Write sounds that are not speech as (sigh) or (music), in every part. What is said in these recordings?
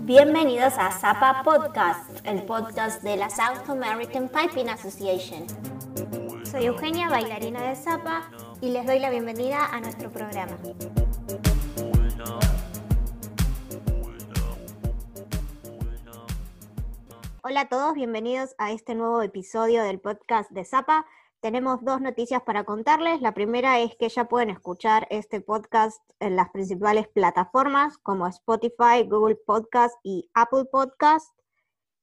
Bienvenidos a Zapa Podcast, el podcast de la South American Piping Association. Soy Eugenia, bailarina de Zapa, y les doy la bienvenida a nuestro programa. Hola a todos, bienvenidos a este nuevo episodio del podcast de Zapa tenemos dos noticias para contarles. La primera es que ya pueden escuchar este podcast en las principales plataformas como Spotify, Google Podcast y Apple Podcast.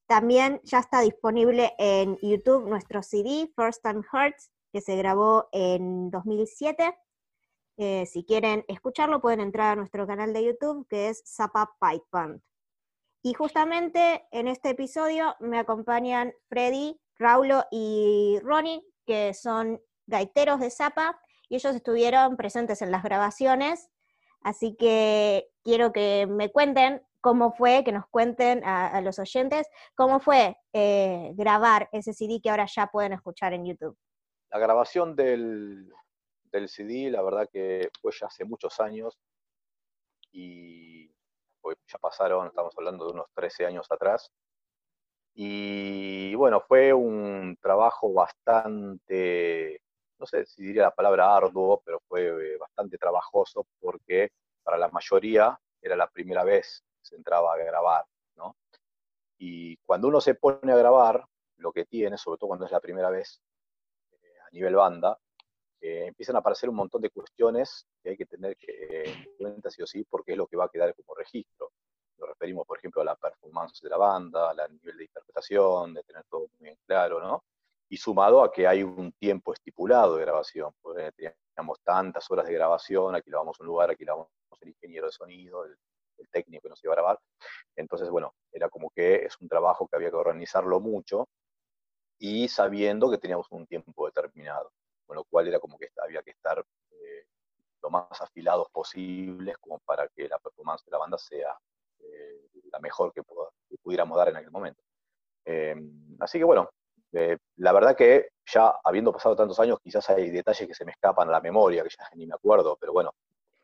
También ya está disponible en YouTube nuestro CD, First Time Hearts, que se grabó en 2007. Eh, si quieren escucharlo, pueden entrar a nuestro canal de YouTube, que es Zapa Pipe Band. Y justamente en este episodio me acompañan Freddy, Raulo y Ronnie, que son gaiteros de Zapa, y ellos estuvieron presentes en las grabaciones, así que quiero que me cuenten cómo fue, que nos cuenten a, los oyentes, cómo fue eh, grabar ese CD que ahora ya pueden escuchar en YouTube. La grabación del, del CD, la verdad que fue ya hace muchos años, y pues ya pasaron, estamos hablando de unos 13 años atrás, y bueno, fue un trabajo bastante, no sé si diría la palabra arduo, pero fue bastante trabajoso porque para la mayoría era la primera vez que se entraba a grabar, ¿no? Y cuando uno se pone a grabar, lo que tiene, sobre todo cuando es la primera vez eh, a nivel banda, eh, empiezan a aparecer un montón de cuestiones que hay que tener en cuenta sí o sí porque es lo que va a quedar como registro nos referimos, por ejemplo, a la performance de la banda, al nivel de interpretación, de tener todo muy bien claro, ¿no? Y sumado a que hay un tiempo estipulado de grabación, porque teníamos tantas horas de grabación, aquí lo vamos a un lugar, aquí lo vamos el ingeniero de sonido, el, técnico que nos iba a grabar. Entonces, bueno, era como que es un trabajo que había que organizarlo mucho y sabiendo que teníamos un tiempo determinado, con lo cual era como que había que estar eh, lo más afilados posibles como para que la performance de la banda sea la mejor que, pudiéramos dar en aquel momento. Eh, así que bueno, eh, la verdad que ya habiendo pasado tantos años, quizás hay detalles que se me escapan a la memoria, que ya ni me acuerdo, pero bueno,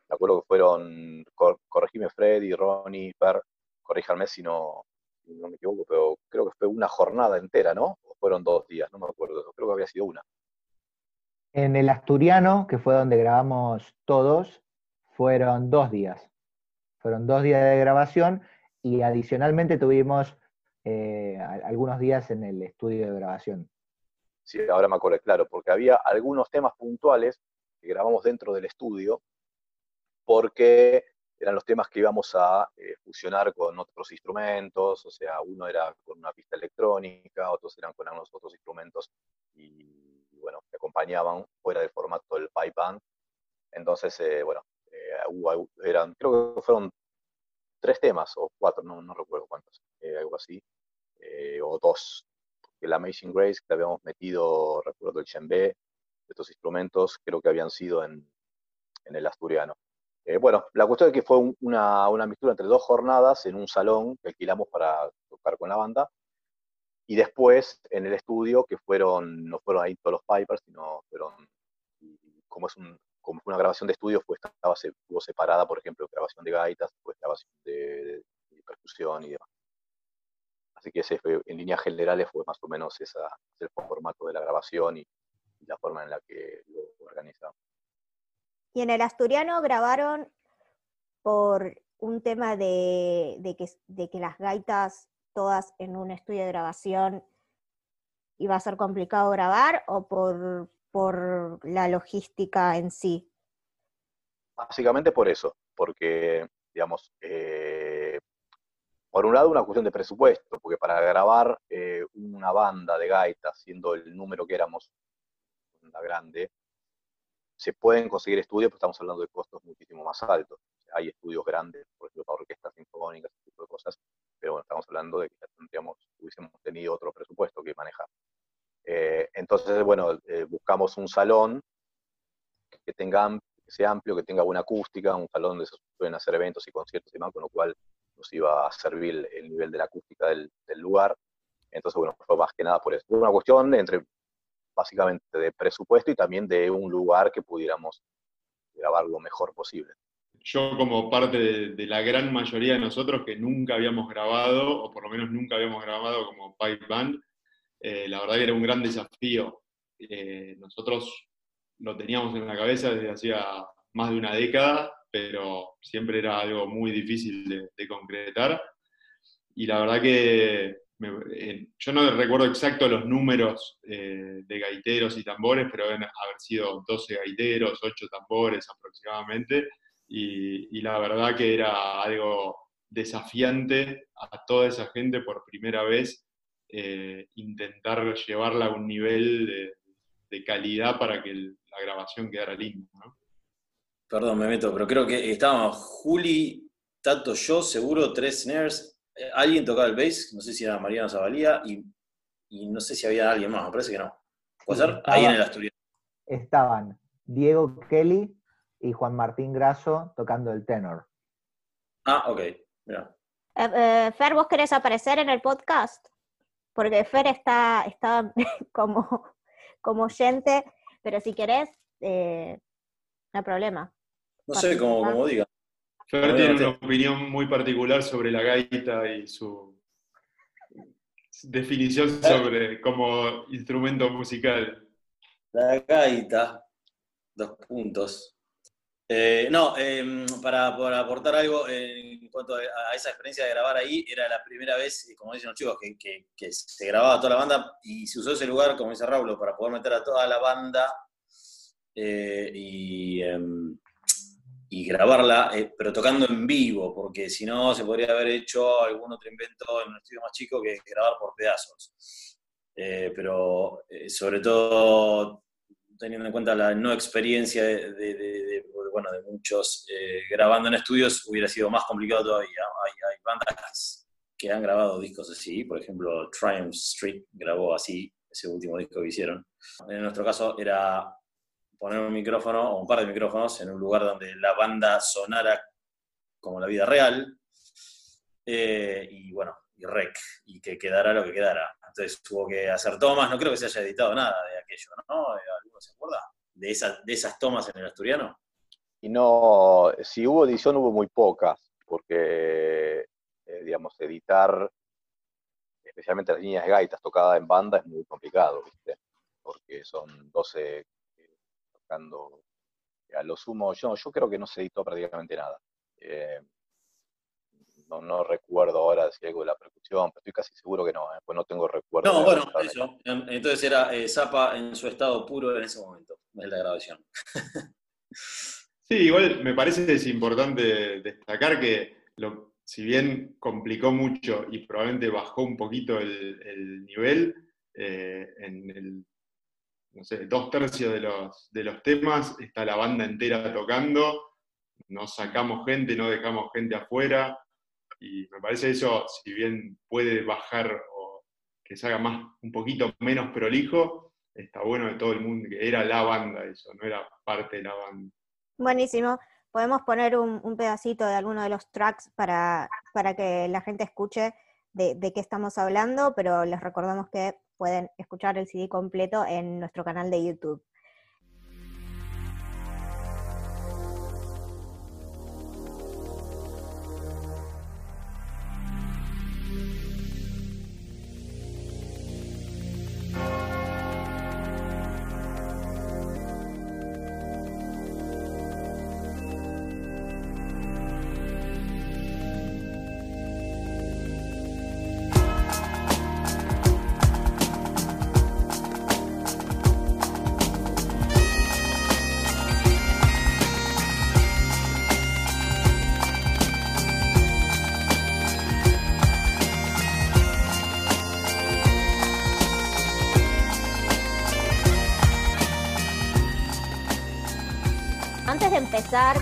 me acuerdo que fueron, corregime Freddy, Ronnie, Per, corríjanme si no, no me equivoco, pero creo que fue una jornada entera, ¿no? O fueron dos días, no me acuerdo, creo que había sido una. En el Asturiano, que fue donde grabamos todos, fueron dos días. Fueron dos días de grabación y adicionalmente tuvimos eh, algunos días en el estudio de grabación. Sí, ahora me acuerdo, claro, porque había algunos temas puntuales que grabamos dentro del estudio, porque eran los temas que íbamos a eh, fusionar con otros instrumentos, o sea, uno era con una pista electrónica, otros eran con algunos otros instrumentos y, bueno, que acompañaban fuera del formato del pipe band. Entonces, eh, bueno, eran, creo que fueron tres temas o cuatro, no, no recuerdo cuántos, eh, algo así, eh, o dos. El Amazing Grace que habíamos metido, recuerdo el de estos instrumentos creo que habían sido en, en el asturiano. Eh, bueno, la cuestión es que fue una, una mixtura entre dos jornadas en un salón que alquilamos para tocar con la banda, y después en el estudio, que fueron, no fueron ahí todos los Pipers, sino fueron, como es un, como fue una grabación de estudio, fue, estaba, estuvo separada, por ejemplo, grabación de gaitas, fue grabación de, percusión y demás. Así que ese en líneas generales fue más o menos esa, el formato de la grabación y, la forma en la que lo organizamos. Y en el asturiano grabaron por un tema de, que, de que las gaitas todas en un estudio de grabación iba a ser complicado grabar o por, por la logística en sí? Básicamente por eso, porque, digamos, eh, por un lado una cuestión de presupuesto, porque para grabar eh, una banda de gaitas, siendo el número que éramos, una grande, se pueden conseguir estudios, pero estamos hablando de costos muchísimo más altos. Hay estudios grandes, por ejemplo, para orquestas sinfónicas, ese tipo de cosas, pero estamos hablando de que ya tendríamos, hubiésemos tenido otro presupuesto que manejar. Eh, entonces, bueno, eh, buscamos un salón que tenga sea amplio, que tenga buena acústica, un salón donde se pueden hacer eventos y conciertos y demás, con lo cual nos iba a servir el nivel de la acústica del, lugar. Entonces, bueno, fue más que nada por eso. Fue una cuestión entre básicamente de presupuesto y también de un lugar que pudiéramos grabar lo mejor posible. Yo como parte de, la gran mayoría de nosotros que nunca habíamos grabado, o por lo menos nunca habíamos grabado como pipe band, eh, la verdad que era un gran desafío. Eh, nosotros lo teníamos en la cabeza desde hacía más de una década, pero siempre era algo muy difícil de, concretar. Y la verdad que eh, yo no recuerdo exacto los números de gaiteros y tambores, pero deben haber sido 12 gaiteros, 8 tambores aproximadamente y, la verdad que era algo desafiante a toda esa gente por primera vez eh, intentar llevarla a un nivel de, calidad para que la grabación quedara linda. Perdón, me meto, pero creo que estábamos Juli, Tato, yo, seguro, tres snares. Eh, alguien tocaba el bass, no sé si era Mariano Zavalía, y, no sé si había alguien más, me parece que no. ¿Puede ser? Ahí en el Asturias. Estaban Diego Kelly, y Juan Martín Grasso tocando el tenor. Ah, ok. Mira. Eh, eh, Fer, ¿vos querés aparecer en el podcast? Porque Fer está, está (laughs) como, como oyente, pero si querés, eh, no hay problema. No sé, como, como diga. Fer tiene una opinión muy particular sobre la gaita y su definición sobre como instrumento musical. La gaita, dos puntos. Eh, no, em, para, aportar algo en cuanto a, esa experiencia de grabar ahí, era la primera vez, como dicen los chicos, que, se grababa toda la banda y se usó ese lugar, como dice Raúl, para poder meter a toda la banda eh, em, y, grabarla, eh, pero tocando en vivo, porque si no se podría haber hecho algún otro invento en un estudio más chico que grabar por pedazos. pero sobre todo teniendo en cuenta la no experiencia de, bueno, de muchos eh, grabando en estudios, hubiera sido más complicado todavía. Hay, bandas que han grabado discos así, por ejemplo, Triumph Street grabó así ese último disco que hicieron. En nuestro caso era poner un micrófono o un par de micrófonos en un lugar donde la banda sonara como la vida real eh, y bueno, y rec, y que quedara lo que quedara. Entonces tuvo que hacer tomas, no creo que se haya editado nada de aquello, ¿no? ¿Alguno se acuerda? De, de esas tomas en el asturiano. Y no, si hubo edición hubo muy pocas, porque, eh, digamos, editar, especialmente las líneas gaitas tocadas en banda es muy complicado, ¿viste? Porque son 12 eh, tocando a lo sumo, yo, yo creo que no se editó prácticamente nada. Eh, no, recuerdo ahora si algo de la percusión, pero estoy casi seguro que no, pues no tengo recuerdo. No, bueno, eso. Entonces era Zapa en su estado puro en ese momento, en la grabación. (laughs) Sí, igual me parece que es importante destacar que si bien complicó mucho y probablemente bajó un poquito el, nivel, eh, en el, no sé, dos tercios de los, de los temas está la banda entera tocando, no sacamos gente, no dejamos gente afuera, y me parece eso, si bien puede bajar o que se haga más, un poquito menos prolijo, está bueno de todo el mundo, que era la banda eso, no era parte de la banda. Buenísimo. Podemos poner un, pedacito de alguno de los tracks para, para que la gente escuche de, de, qué estamos hablando, pero les recordamos que pueden escuchar el CD completo en nuestro canal de YouTube.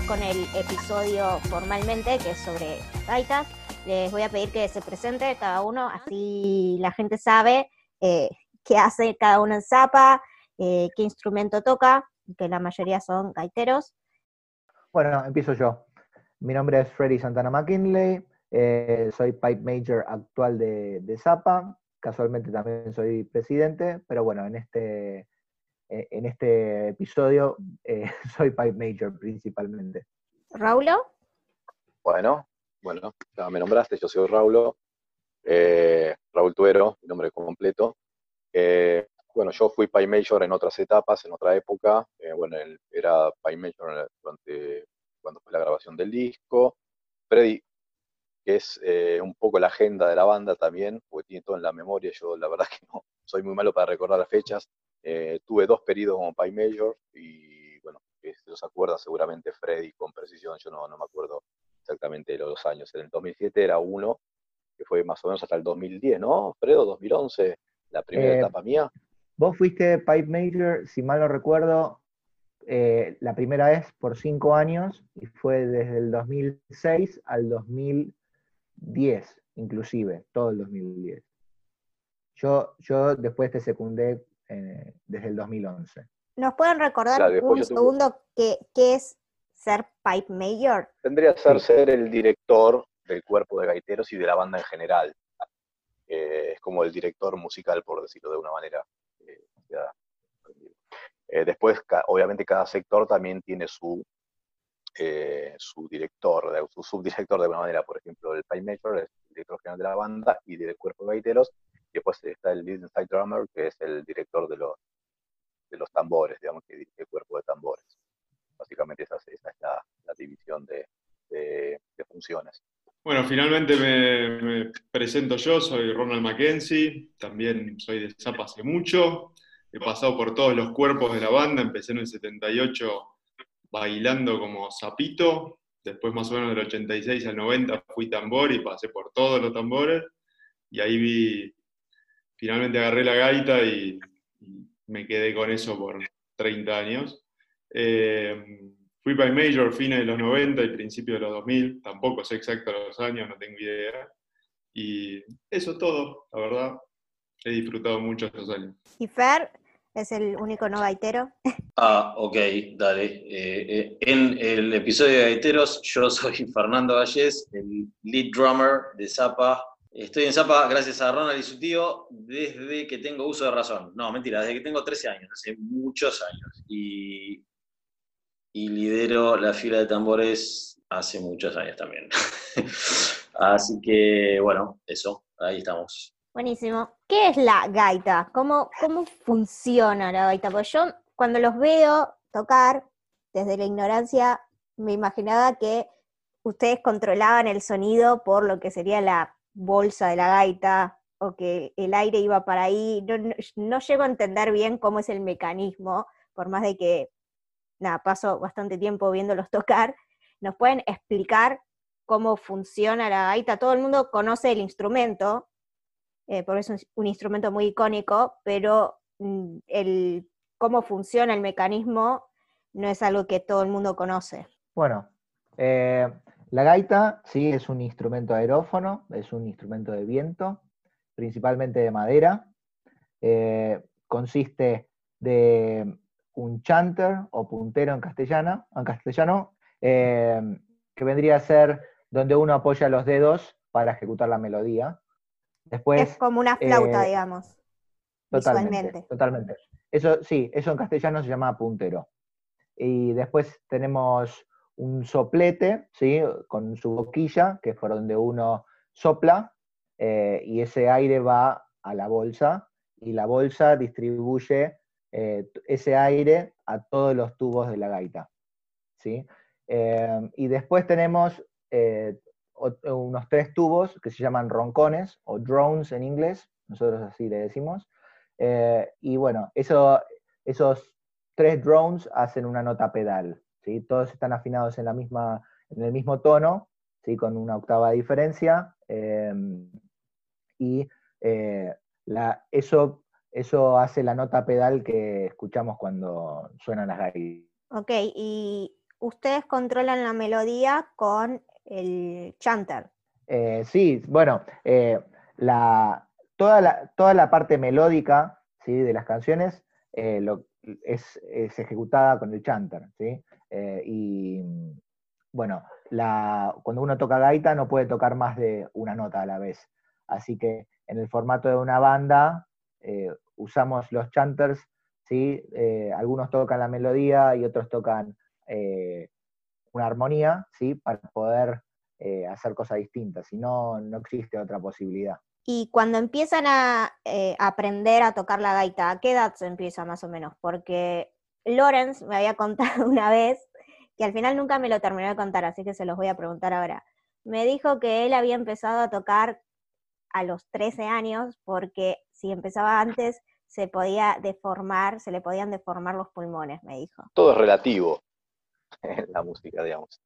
Con el episodio formalmente, que es sobre gaitas. Les voy a pedir que se presente cada uno, así la gente sabe eh, qué hace cada uno en Zapa, eh, qué instrumento toca, que la mayoría son gaiteros. Bueno, empiezo yo. Mi nombre es Freddy Santana McKinley, eh, soy Pipe Major actual de, de Zapa, casualmente también soy presidente, pero bueno, en este en este episodio eh, (laughs) soy Pipe Major principalmente. ¿Raulo? Bueno, bueno, ya me nombraste, yo soy Raulo, eh, Raúl Tuero, mi nombre completo. bueno, yo fui Pipe Major en otras etapas, en otra época. bueno, era Pipe Major durante cuando fue la grabación del disco. Freddy, que es un poco la agenda de la banda también, porque tiene todo en la memoria. Yo la verdad (laughs) que no soy muy malo para recordar las fechas, eh, tuve dos periodos como Pie Major y bueno, se los acuerda seguramente Freddy con precisión, yo no, no me acuerdo exactamente de los años. En el 2007 era uno, que fue más o menos hasta el 2010, ¿no? Fredo, 2011, la primera eh, etapa mía. Vos fuiste Pipe Major, si mal no recuerdo, eh, la primera vez por cinco años y fue desde el 2006 al 2010, inclusive, todo el 2010. Yo, yo después te secundé eh, desde el 2011. ¿Nos pueden recordar un segundo qué, es ser Pipe Major? Tendría que ser ser el director del cuerpo de gaiteros y de la banda en general. Eh, es como el director musical, por decirlo de una manera. Eh, después, obviamente, cada sector también tiene su, su director, su subdirector de alguna manera. Por ejemplo, el Pipe Major es el director general de la banda y del cuerpo de gaiteros, después está el lead inside drummer, que es el director de los, de los tambores, digamos, que dirige el cuerpo de tambores. Básicamente esa, es la, división de, funciones. Bueno, finalmente me, presento yo, soy Ronald Mackenzie, también soy de Zapa hace mucho, he pasado por todos los cuerpos de la banda, empecé en el 78 bailando como zapito, después más o menos del 86 al 90 fui tambor y pasé por todos los tambores, y ahí vi finalmente agarré la gaita y, me quedé con eso por 30 años. Eh, fui para Major fines de los 90 y principios de los 2000, tampoco sé exacto los años, no tengo idea. Y eso es todo, la verdad. He disfrutado mucho estos años. ¿Y Fer es el único no gaitero? Ah, ok, dale. Eh, eh, en el episodio de Gaiteros, yo soy (laughs) Fernando Valles, el lead drummer de Zapa Estoy en Zapa gracias a Ronald y su tío desde que tengo uso de razón. No, mentira, desde que tengo 13 años, hace muchos años. Y, lidero la fila de tambores hace muchos años también. (laughs) Así que, bueno, eso, ahí estamos. Buenísimo. ¿Qué es la gaita? ¿Cómo, cómo funciona la gaita? Pues yo cuando los veo tocar, desde la ignorancia, me imaginaba que ustedes controlaban el sonido por lo que sería la bolsa de la gaita o que el aire iba para ahí. No, llego a entender bien cómo es el mecanismo, por más de que, nada, paso bastante tiempo viéndolos (laughs) tocar. ¿Nos pueden explicar cómo funciona la gaita? Todo el mundo conoce el instrumento, eh, porque es un, instrumento muy icónico, pero mm, el, cómo funciona el mecanismo no es algo que todo el mundo conoce. Bueno, eh, la gaita, sí, es un instrumento aerófono, es un instrumento de viento, principalmente de madera. Eh, consiste de un chanter o puntero en castellano, en castellano eh, que vendría a ser donde uno apoya los dedos para ejecutar la melodía. Después, es como una flauta, eh, digamos. Totalmente, totalmente. Eso sí, eso en castellano se llama puntero. Y después tenemos un soplete, ¿sí? con su boquilla, que es por donde uno sopla, eh, y ese aire va a la bolsa, y la bolsa distribuye eh, ese aire a todos los tubos de la gaita. ¿sí? Eh, y después tenemos unos tres tubos que se llaman roncones, o drones en inglés, nosotros así le decimos. y bueno, eso, esos tres drones hacen una nota pedal. Todos están afinados en, la misma, en el mismo tono, ¿sí? Con una octava de diferencia. Em, y eh, eso, eso hace la nota pedal que escuchamos cuando suenan las gaitas. Ok, y ustedes controlan la melodía con el chanter. Eh, sí, bueno, eh, toda, la, toda la parte melódica ¿sí? de las canciones es, es, ejecutada con el chanter. ¿sí? Eh, y bueno, cuando uno toca gaita no puede tocar más de una nota a la vez. Así que en el formato de una banda eh, usamos los chanters ¿sí? Eh, algunos tocan la melodía y otros tocan una armonía, ¿sí? Para poder hacer cosas distintas, si no, no existe otra posibilidad. Y cuando empiezan a aprender a tocar la gaita, ¿a qué edad se empieza más o menos? Porque Lorenz me había (laughs) contado una vez, que al final nunca me lo terminó de contar, así que se los voy a preguntar ahora. Me dijo que él había empezado a tocar a los 13 años porque si empezaba antes se podía deformar, se le podían deformar los pulmones, me dijo. Todo es relativo (laughs) en la música, digamos.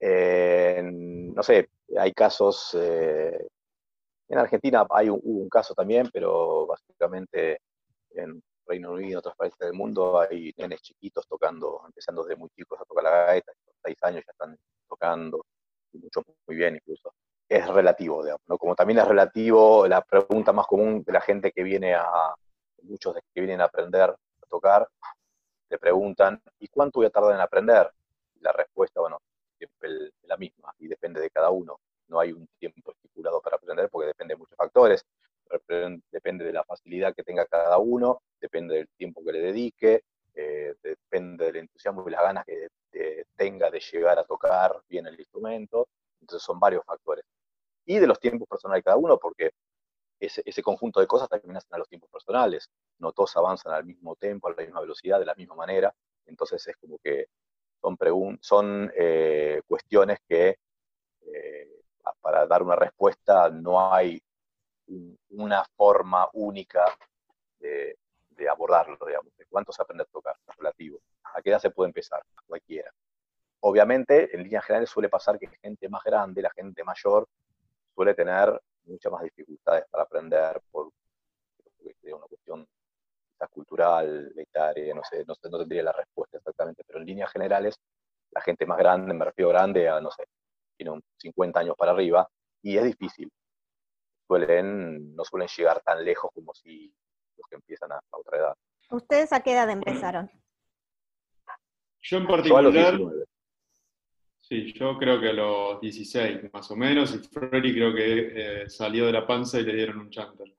Eh, no sé, hay casos, eh, en Argentina hay un, hubo un caso también, pero básicamente en Reino Unido otros países del mundo hay nenes chiquitos tocando, empezando desde muy chicos a tocar la gaita, a seis años ya están tocando, y muchos muy bien incluso. Es relativo, digamos, ¿no? Como también es relativo la pregunta más común de la gente que viene a, muchos que vienen a aprender a tocar, te preguntan, ¿y cuánto voy a tardar en aprender? La respuesta, bueno, siempre es la misma y depende de cada uno. No hay un tiempo estipulado para aprender porque depende de muchos factores. Depende de la facilidad que tenga cada uno, depende del tiempo que le dedique, eh, depende del entusiasmo y las ganas que tenga de llegar a tocar bien el instrumento. Entonces son varios factores. Y de los tiempos personales de cada uno, porque ese, conjunto de cosas hacen a los tiempos personales. No todos avanzan al mismo tiempo, a la misma velocidad, de la misma manera. Entonces es como que son, son eh, cuestiones que eh, para dar una respuesta no hay una forma única de, abordarlo, digamos, de cuánto se aprende a tocar, relativo. ¿A qué edad se puede empezar? cualquiera. Obviamente, en líneas generales suele pasar que gente más grande, la gente mayor, suele tener muchas más dificultades para aprender por una cuestión cultural, etaria, no sé, no, no tendría la respuesta exactamente, pero en líneas generales, la gente más grande, me refiero grande a, no sé, tiene 50 años para arriba, y es difícil. Suelen, no suelen llegar tan lejos como si los que empiezan a, otra edad. ¿Ustedes a qué edad empezaron? Yo en particular, Sí, yo creo que a los 16 más o menos, y Freddy creo que eh, salió de la panza y le dieron un chanter.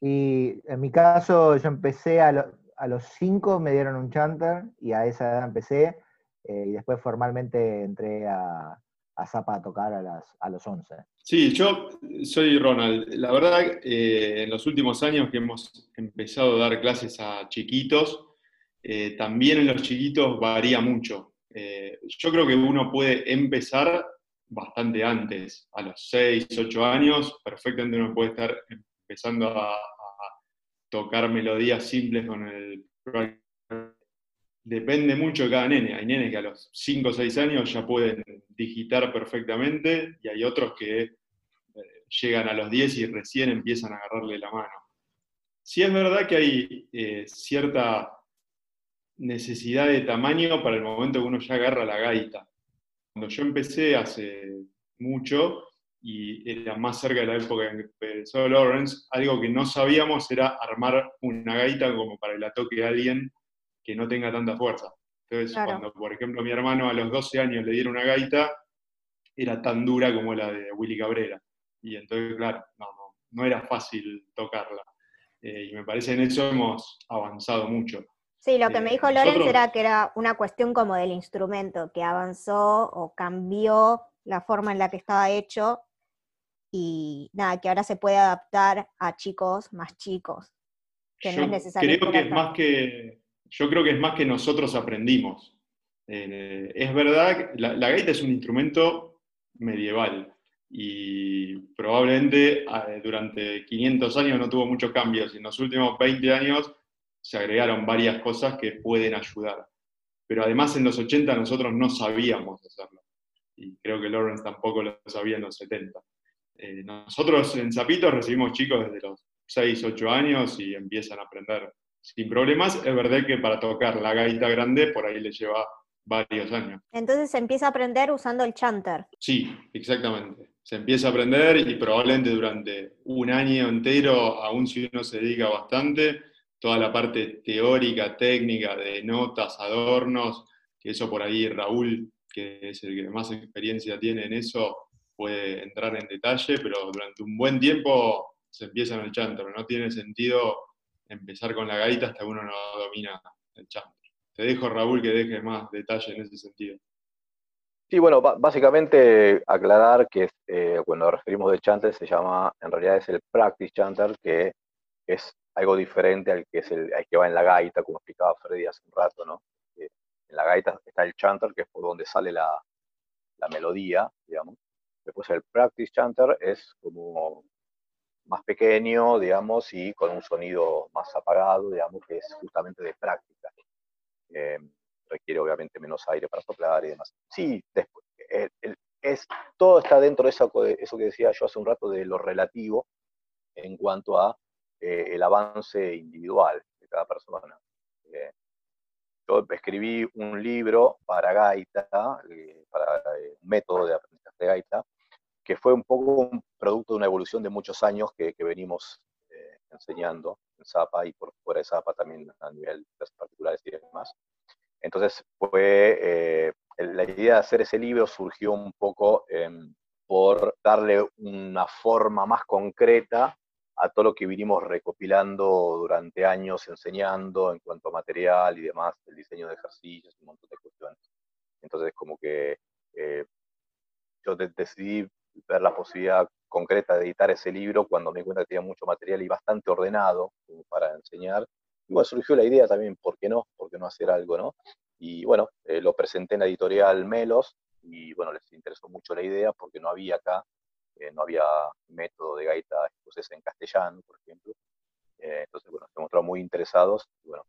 Y en mi caso, yo empecé a, los 5, me dieron un chanter, y a esa edad empecé, eh, y después formalmente entré a, a Zapa a tocar a, a los 11. Sí, yo soy Ronald. La verdad, eh, en los últimos años que hemos empezado a dar clases a chiquitos, también en los chiquitos varía mucho. Eh, yo creo que uno puede empezar bastante antes, a los 6, 8 años, perfectamente uno puede estar empezando a, tocar melodías simples con el... Depende mucho de cada nene. Hay nenes que a los 5 o 6 años ya pueden digitar perfectamente y hay otros que eh, llegan a los 10 y recién empiezan a agarrarle la mano. Sí es verdad que hay eh, cierta necesidad de tamaño para el momento que uno ya agarra la gaita. Cuando yo empecé hace mucho, y era más cerca de la época en que empezó Lawrence, algo que no sabíamos era armar una gaita como para el toque de alguien que no tenga tanta fuerza. Entonces, cuando, por ejemplo, mi hermano a los 12 años le dieron una gaita, era tan dura como la de Willy Cabrera. Y entonces, claro, no, no, era fácil tocarla. Eh, y me parece en eso hemos avanzado mucho. Sí, lo que me dijo Lorenz era que era una cuestión como del instrumento, que avanzó o cambió la forma en la que estaba hecho y nada, que ahora se puede adaptar a chicos más chicos, que no es necesario. Creo que es más que, yo creo que es más que nosotros aprendimos. Eh, es verdad, la, la gaita es un instrumento medieval y probablemente eh, durante 500 años no tuvo muchos cambios y en los últimos 20 años se agregaron varias cosas que pueden ayudar. Pero además en los 80 nosotros no sabíamos hacerlo. Y creo que Lawrence tampoco lo sabía en los 70. Eh, nosotros en Zapitos recibimos chicos desde los 6, 8 años y empiezan a aprender sin problemas. Es verdad que para tocar la gaita grande por ahí les lleva varios años. Entonces se empieza a aprender usando el chanter. Sí, exactamente. Se empieza a aprender y probablemente durante un año entero, aún si uno se dedica bastante, toda la parte teórica, técnica, de notas, adornos, que eso por ahí Raúl, que es el que más experiencia tiene en eso, puede entrar en detalle, pero durante un buen tiempo se empieza en el chanto, no tiene sentido empezar con la gaita hasta que uno no domina el chanter. Te dejo, Raúl, que deje más detalle en ese sentido. Sí, bueno, básicamente aclarar que eh, cuando referimos de chanter se llama, en realidad es el practice chanter, que es algo diferente al que, es el, que va en la gaita, como explicaba Freddy hace un rato, ¿no? en la gaita está el chanter, que es por donde sale la, la melodía, digamos. Después el practice chanter es como más pequeño, digamos, y con un sonido más apagado, digamos, que es justamente de práctica. Eh, requiere obviamente menos aire para soplar y demás. Sí, es, todo está dentro de eso, que decía yo hace un rato de lo relativo en cuanto a eh, el avance individual de cada persona. Eh, yo escribí un libro para gaita, un método de aprendizaje de gaita, que fue un poco un producto de una evolución de muchos años que, venimos eh, enseñando en Zapa y por fuera de Zapa también a nivel de clases particulares y demás. Entonces fue, eh, la idea de hacer ese libro surgió un poco em, por darle una forma más concreta a todo lo que vinimos recopilando durante años enseñando en cuanto a material y demás, el diseño de ejercicios, un montón de cuestiones. Entonces como que eh, yo decidí ver la posibilidad concreta de editar ese libro cuando me di cuenta que tenía mucho material y bastante ordenado para enseñar. Y bueno, surgió la idea también, ¿por qué no? ¿Por qué no hacer algo, no? Y bueno, eh, lo presenté en la editorial Melos y bueno, les interesó mucho la idea porque no había acá, eh, no había método de gaita escocesa en castellano, por ejemplo. Eh, entonces, bueno, se mostraron muy interesados y bueno,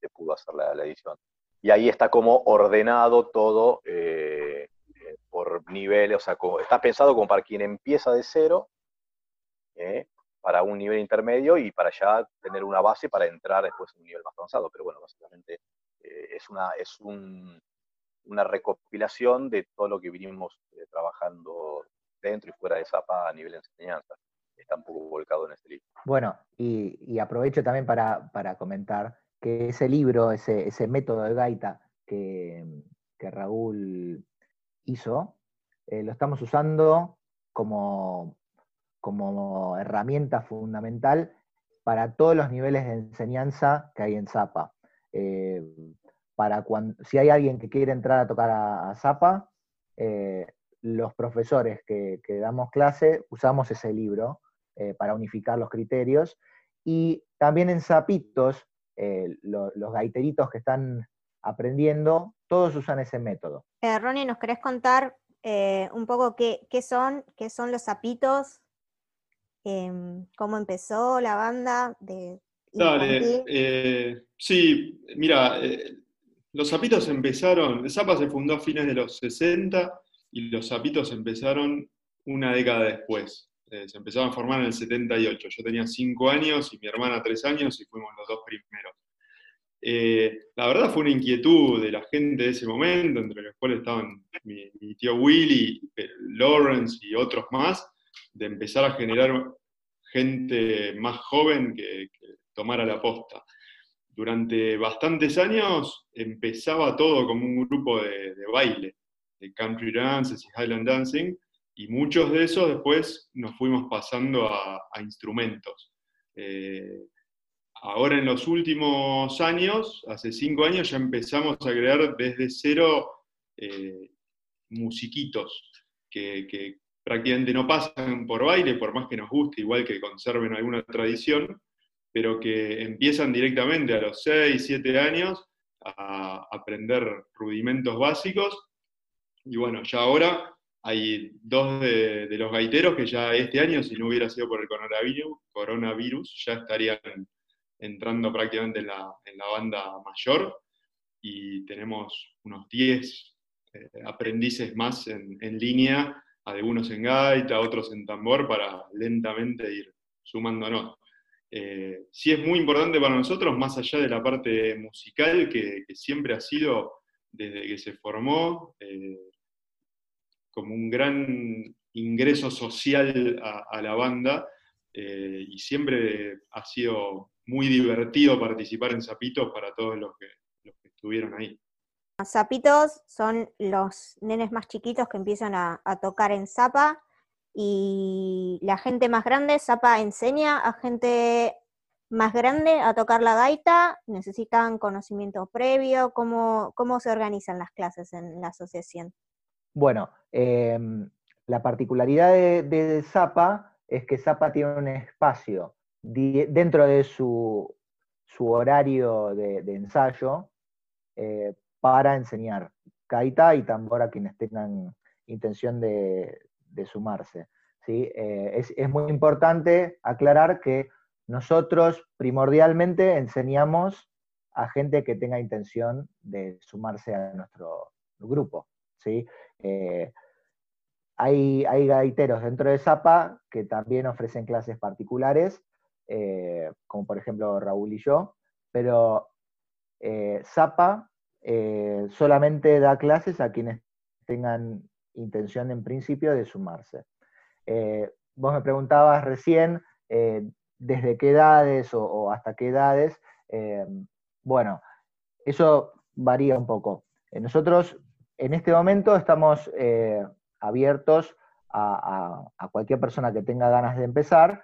se pudo hacer la, edición. Y ahí está como ordenado todo niveles, o sea, está pensado como para quien empieza de cero, ¿eh? para un nivel intermedio y para ya tener una base para entrar después a un nivel más avanzado. Pero bueno, básicamente eh, es, una, es una recopilación de todo lo que vinimos eh, trabajando dentro y fuera de Zapa a nivel de enseñanza. Está un poco volcado en este libro. Bueno, y, aprovecho también para, comentar que ese libro, ese, ese método de gaita que, que Raúl hizo, eh, lo estamos usando como, como herramienta fundamental para todos los niveles de enseñanza que hay en Zapa. Eh, para cuando, si hay alguien que quiere entrar a tocar a, Zapa, eh, los profesores que, damos clase usamos ese libro para unificar los criterios. Y también en Zapitos, los gaiteritos que están aprendiendo, todos usan ese método. Ronnie, ¿nos querés contar eh, un poco qué, son, qué son los zapitos, em, cómo empezó la banda de... Dale, eh, sí, mira, eh, los zapitos empezaron, Zapa se fundó a fines de los 60 y los zapitos empezaron una década después. se empezaron a formar en el 78. Yo tenía 5 años y mi hermana 3 años y fuimos los dos primeros. Eh, la verdad fue una inquietud de la gente de ese momento, entre los cuales estaban mi, tío Willy, eh, Lawrence y otros más, de empezar a generar gente más joven que, tomara la posta. Durante bastantes años empezaba todo como un grupo de, baile, de country dances y highland dancing, y muchos de esos después nos fuimos pasando a, instrumentos. Eh, ahora en los últimos años, hace cinco años, ya empezamos a crear desde cero eh, musiquitos que, prácticamente no pasan por baile, por más que nos guste, igual que conserven alguna tradición, pero que empiezan directamente a los 6, 7 años a aprender rudimentos básicos. Y bueno, ya ahora hay dos de, los gaiteros que ya este año, si no hubiera sido por el coronavirus ya estarían entrando prácticamente en la, banda mayor y tenemos unos 10 eh, aprendices más en, línea, algunos en gaita, otros en tambor, para lentamente ir sumándonos. Eh, sí es muy importante para nosotros, más allá de la parte musical, que, siempre ha sido, desde que se formó, eh, como un gran ingreso social a, la banda, y siempre ha sido muy divertido participar en Zapitos para todos los que, estuvieron ahí. Zapitos son los nenes más chiquitos que empiezan a, tocar en Zapa y la gente más grande, Zapa enseña a gente más grande a tocar la gaita? ¿Necesitan conocimiento previo? ¿Cómo, cómo se organizan las clases en la asociación? Bueno, em, la particularidad de, Zapa es que Zapa tiene un espacio dentro de su, horario de, ensayo eh, para enseñar gaita y tambor a quienes tengan intención de, sumarse. ¿sí? Eh, es, muy importante aclarar que nosotros primordialmente enseñamos a gente que tenga intención de sumarse a nuestro grupo. ¿sí? Eh, hay, hay, gaiteros dentro de Zapa que también ofrecen clases particulares, eh, como por ejemplo Raúl y yo, pero Zapa solamente da clases a quienes tengan intención en principio de sumarse. Eh, vos me preguntabas recién eh, desde qué edades o, hasta qué edades. Eh, bueno, eso varía un poco. Nosotros en este momento estamos abiertos a, cualquier persona que tenga ganas de empezar,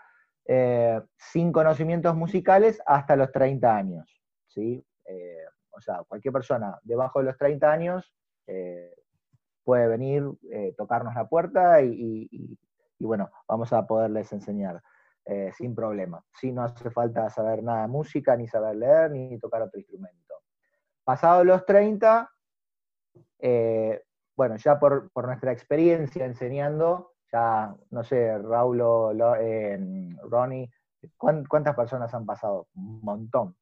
sin conocimientos musicales hasta los 30 años. ¿sí? o sea, cualquier persona debajo de los 30 años puede venir, eh, tocarnos la puerta y, bueno, vamos a poderles enseñar eh, sin problema. Si no hace falta saber nada de música, ni saber leer, ni tocar otro instrumento. Pasados los 30, eh, bueno, ya por, nuestra experiencia enseñando, ya, no sé, Raúl, Ronnie, ¿cuántas personas han pasado? Un montón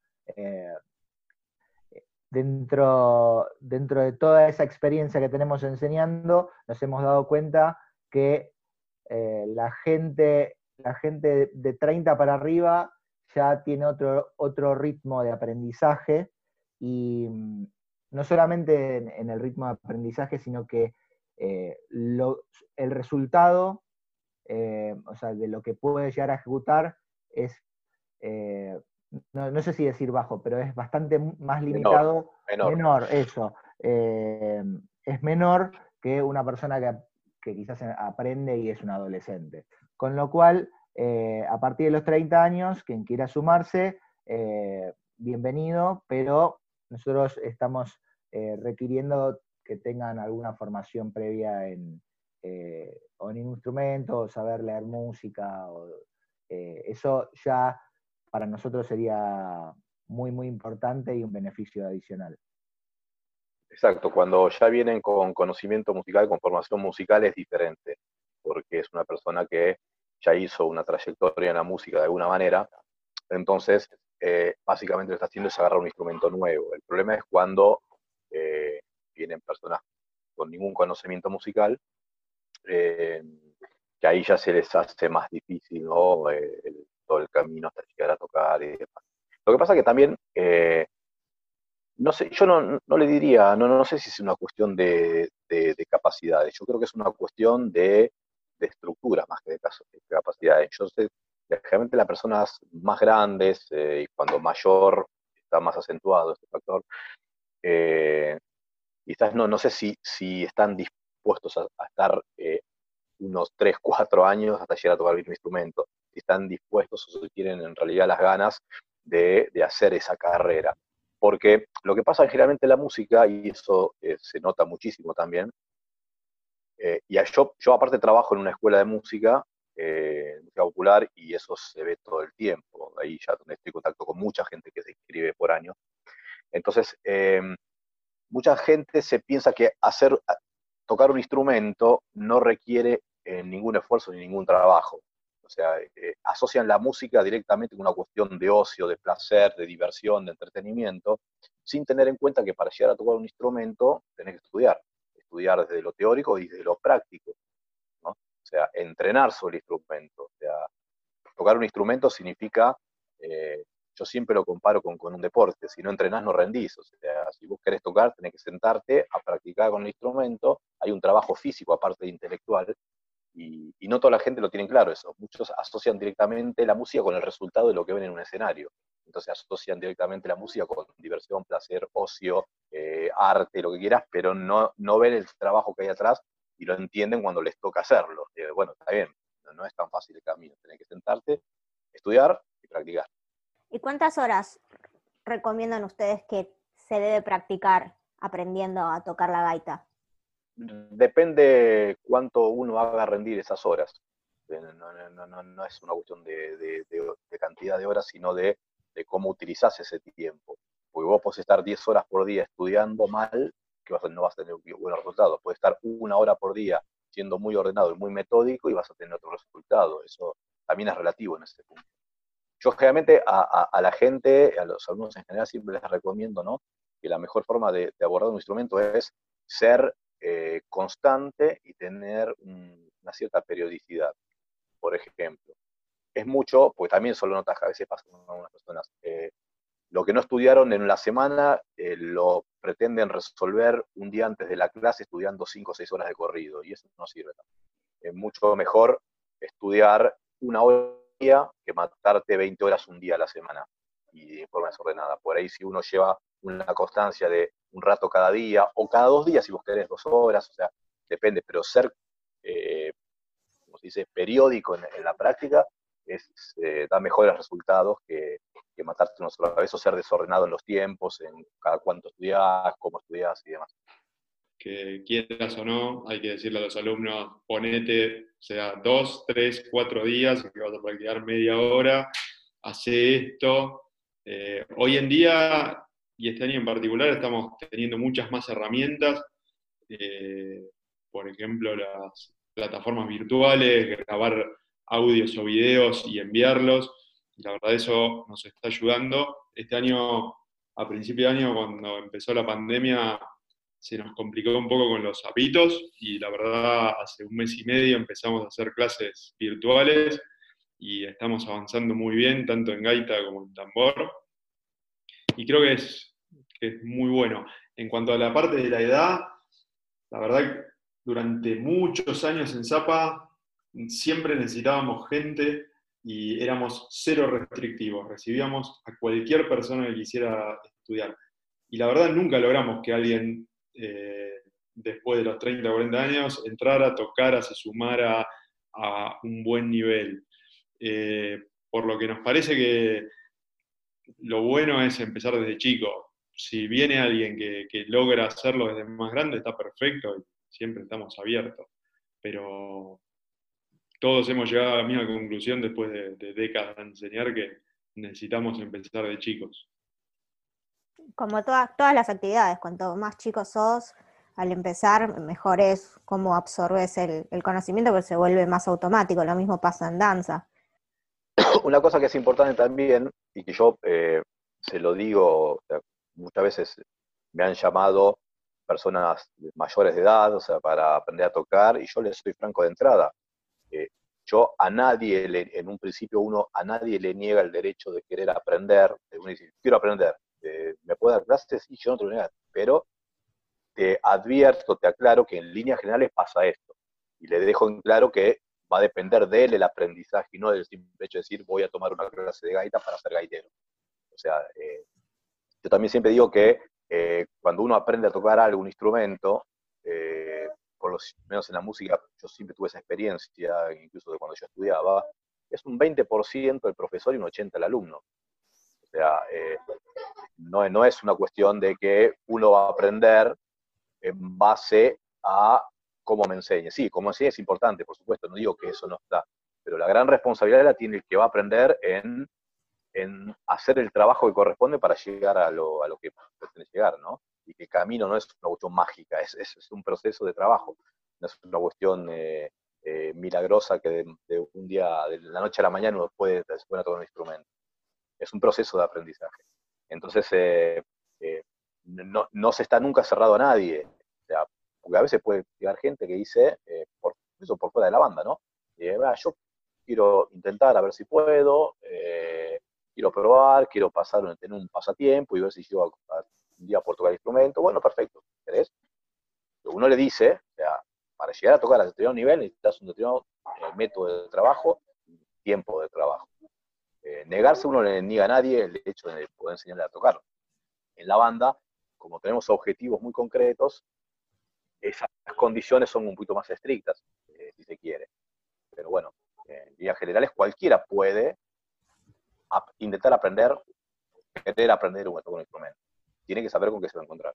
dentro, dentro de toda esa experiencia que tenemos enseñando, nos hemos dado cuenta que eh, la, gente, la gente de 30 para arriba ya tiene otro, otro ritmo de aprendizaje y mm, no solamente en, el ritmo de aprendizaje, sino que eh, el resultado, eh, o sea, de lo que puede llegar a ejecutar es no, sé si decir bajo, pero es bastante más limitado. Menor, eso. Eh, es menor que una persona que, quizás aprende y es un adolescente. Con lo cual, eh, a partir de los 30 años, quien quiera sumarse, eh, bienvenido, pero nosotros estamos requiriendo que tengan alguna formación previa en, instrumento, o saber leer música. eso ya para nosotros sería muy, muy importante y un beneficio adicional. Exacto, cuando ya vienen con conocimiento musical, con formación musical es diferente, porque es una persona que ya hizo una trayectoria en la música de alguna manera, entonces eh, básicamente lo que está haciendo es agarrar un instrumento nuevo. El problema es cuando eh, vienen personas con ningún conocimiento musical, eh, que ahí ya se les hace más difícil ¿no? el, el camino hasta llegar a tocar y demás. Lo que pasa que también, eh, no sé, yo no, le diría, no, no sé si es una cuestión de, capacidades, yo creo que es una cuestión de, estructura más que de, capacidades. Yo sé, generalmente las personas más grandes eh, y cuando mayor está más acentuado este factor, eh, quizás no, no sé si, si están dispuestos a, estar unos 3, 4 años hasta llegar a tocar el mismo instrumento si están dispuestos o si tienen en realidad las ganas de, hacer esa carrera. Porque lo que pasa generalmente en la música, y eso eh, se nota muchísimo también, eh, y yo, yo aparte trabajo en una escuela de música, eh, música popular, y eso se ve todo el tiempo. Ahí ya estoy en contacto con mucha gente que se inscribe por año. Entonces, em, mucha gente se piensa que tocar un instrumento no requiere ningún esfuerzo ni ningún trabajo. O sea, eh, asocian la música directamente con una cuestión de ocio, de placer, de diversión, de entretenimiento, sin tener en cuenta que para llegar a tocar un instrumento tenés que estudiar, estudiar desde lo teórico y desde lo práctico. ¿no? O sea, entrenar sobre el instrumento. O sea, tocar un instrumento significa, eh, yo siempre lo comparo con, con, un deporte, si no entrenás no rendís. O sea, si vos querés tocar, tenés que sentarte a practicar con el instrumento, hay un trabajo físico aparte de intelectual, y, no toda la gente lo tiene claro eso. Muchos asocian directamente la música con el resultado de lo que ven en un escenario. Entonces asocian directamente la música con diversión, placer, ocio, eh, arte, lo que quieras, pero no, no ven el trabajo que hay atrás y lo entienden cuando les toca hacerlo. bueno, está bien, no, es tan fácil el camino. Tienes que sentarte, estudiar y practicar. ¿Y cuántas horas recomiendan ustedes que se debe practicar aprendiendo a tocar la gaita? Depende cuánto uno haga rendir esas horas. Eh, no, es una cuestión de, cantidad de horas, sino de, cómo utilizas ese tiempo. Porque vos podés estar 10 horas por día estudiando mal, que no vas a tener buenos resultados. Puedes estar una hora por día siendo muy ordenado y muy metódico y vas a tener otro resultado. Eso también es relativo en ese punto. Yo generalmente a, la gente, a los alumnos en general, siempre les recomiendo ¿no? que la mejor forma de, abordar un instrumento es ser eh, constante y tener una cierta periodicidad. Por ejemplo, es mucho, pues también solo notas a veces pasan algunas personas. Eh, lo que no estudiaron en la semana eh, lo pretenden resolver un día antes de la clase estudiando 5 o 6 horas de corrido, y eso no sirve. Es mucho mejor estudiar una hora que matarte 20 horas un día a la semana y de forma desordenada. Por ahí si uno lleva una constancia de un rato cada día o cada dos días si vos querés dos horas, o sea, depende, pero ser, eh, como se dice, periódico en, la práctica eh, da mejores resultados que, que matarte una sola vez o ser desordenado en los tiempos, en cada cuánto estudias, cómo estudias y demás que quieras o no, hay que decirle a los alumnos, ponete, sea, dos, tres, cuatro días, que vas a practicar media hora, hace esto. Eh, hoy en día, y este año en particular, estamos teniendo muchas más herramientas, eh, por ejemplo, las plataformas virtuales, grabar audios o videos y enviarlos. La verdad eso nos está ayudando. Este año, a principio de año, cuando empezó la pandemia, se nos complicó un poco con los zapitos y la verdad hace un mes y medio empezamos a hacer clases virtuales y estamos avanzando muy bien, tanto en gaita como en tambor. Y creo que es, es muy bueno. En cuanto a la parte de la edad, la verdad durante muchos años en Zapa siempre necesitábamos gente y éramos cero restrictivos, recibíamos a cualquier persona que quisiera estudiar. Y la verdad nunca logramos que alguien eh, después de los 30 o 40 años, entrara, tocara, se sumara a un buen nivel. Eh, por lo que nos parece que lo bueno es empezar desde chico. Si viene alguien que, logra hacerlo desde más grande, está perfecto y siempre estamos abiertos. Pero todos hemos llegado a la misma conclusión después de, de décadas de enseñar que necesitamos empezar de chicos como todas, todas las actividades, cuanto más chicos sos, al empezar, mejor es cómo absorbes el, conocimiento, porque se vuelve más automático. Lo mismo pasa en danza. (coughs) Una cosa que es importante también, y que yo eh, se lo digo, muchas veces me han llamado personas mayores de edad, o sea, para aprender a tocar, y yo les soy franco de entrada. Eh, yo a nadie, en un principio uno, a nadie le niega el derecho de querer aprender, de uno dice, quiero aprender, eh, me puede dar clases y yo no te lo niego, pero te advierto, te aclaro que en líneas generales pasa esto. Y le dejo en claro que va a depender de él el aprendizaje y no del simple hecho de decir voy a tomar una clase de gaita para ser gaitero. O sea, eh, yo también siempre digo que eh, cuando uno aprende a tocar algún instrumento, por lo menos en la música, yo siempre tuve esa experiencia, incluso de cuando yo estudiaba, es un 20% el profesor y un 80% el alumno. Sea, no, no es una cuestión de que uno va a aprender en base a cómo me enseñe. Sí, cómo enseñe es importante, por supuesto, no digo que eso no está, pero la gran responsabilidad la tiene el que va a aprender en, hacer el trabajo que corresponde para llegar a lo, a lo que pretende llegar, ¿no? Y que el camino no es una cuestión mágica, es, es, un proceso de trabajo, no es una cuestión eh, eh, milagrosa que de, un día, de la noche a la mañana uno puede, puede tocar un instrumento. Es un proceso de aprendizaje. Entonces, eh, eh, no, se está nunca cerrado a nadie. porque a veces puede llegar gente que dice, eh, por, eso por fuera de la banda, ¿no? Yo quiero intentar a ver si puedo, quiero probar, quiero pasar, tener un pasatiempo y ver si yo un día por tocar instrumento. Bueno, perfecto, ¿querés? Uno le dice, o sea, para llegar a tocar a determinado nivel necesitas un determinado método de trabajo tiempo de trabajo. Eh, negarse uno no le niega a nadie el hecho de poder enseñarle a tocar. En la banda, como tenemos objetivos muy concretos, esas condiciones son un poquito más estrictas, eh, si se quiere. Pero bueno, en líneas generales cualquiera puede intentar aprender, querer aprender un instrumento. Tiene que saber con qué se va a encontrar.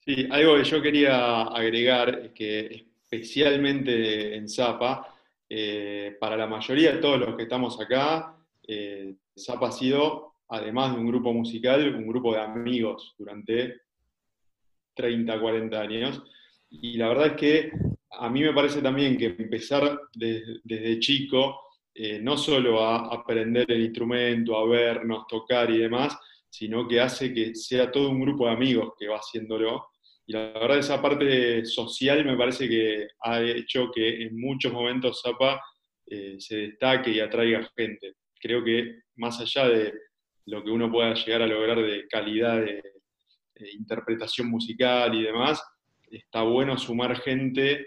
Sí, algo que yo quería agregar es que especialmente en Zapa, eh, para la mayoría de todos los que estamos acá, eh, ha sido, además de un grupo musical, un grupo de amigos durante 30, 40 años. Y la verdad es que a mí me parece también que empezar desde chico, eh, no solo a aprender el instrumento, a vernos, tocar y demás, sino que hace que sea todo un grupo de amigos que va haciéndolo y la verdad esa parte social me parece que ha hecho que en muchos momentos Zapa eh, se destaque y atraiga gente. Creo que más allá de lo que uno pueda llegar a lograr de calidad de, interpretación musical y demás, está bueno sumar gente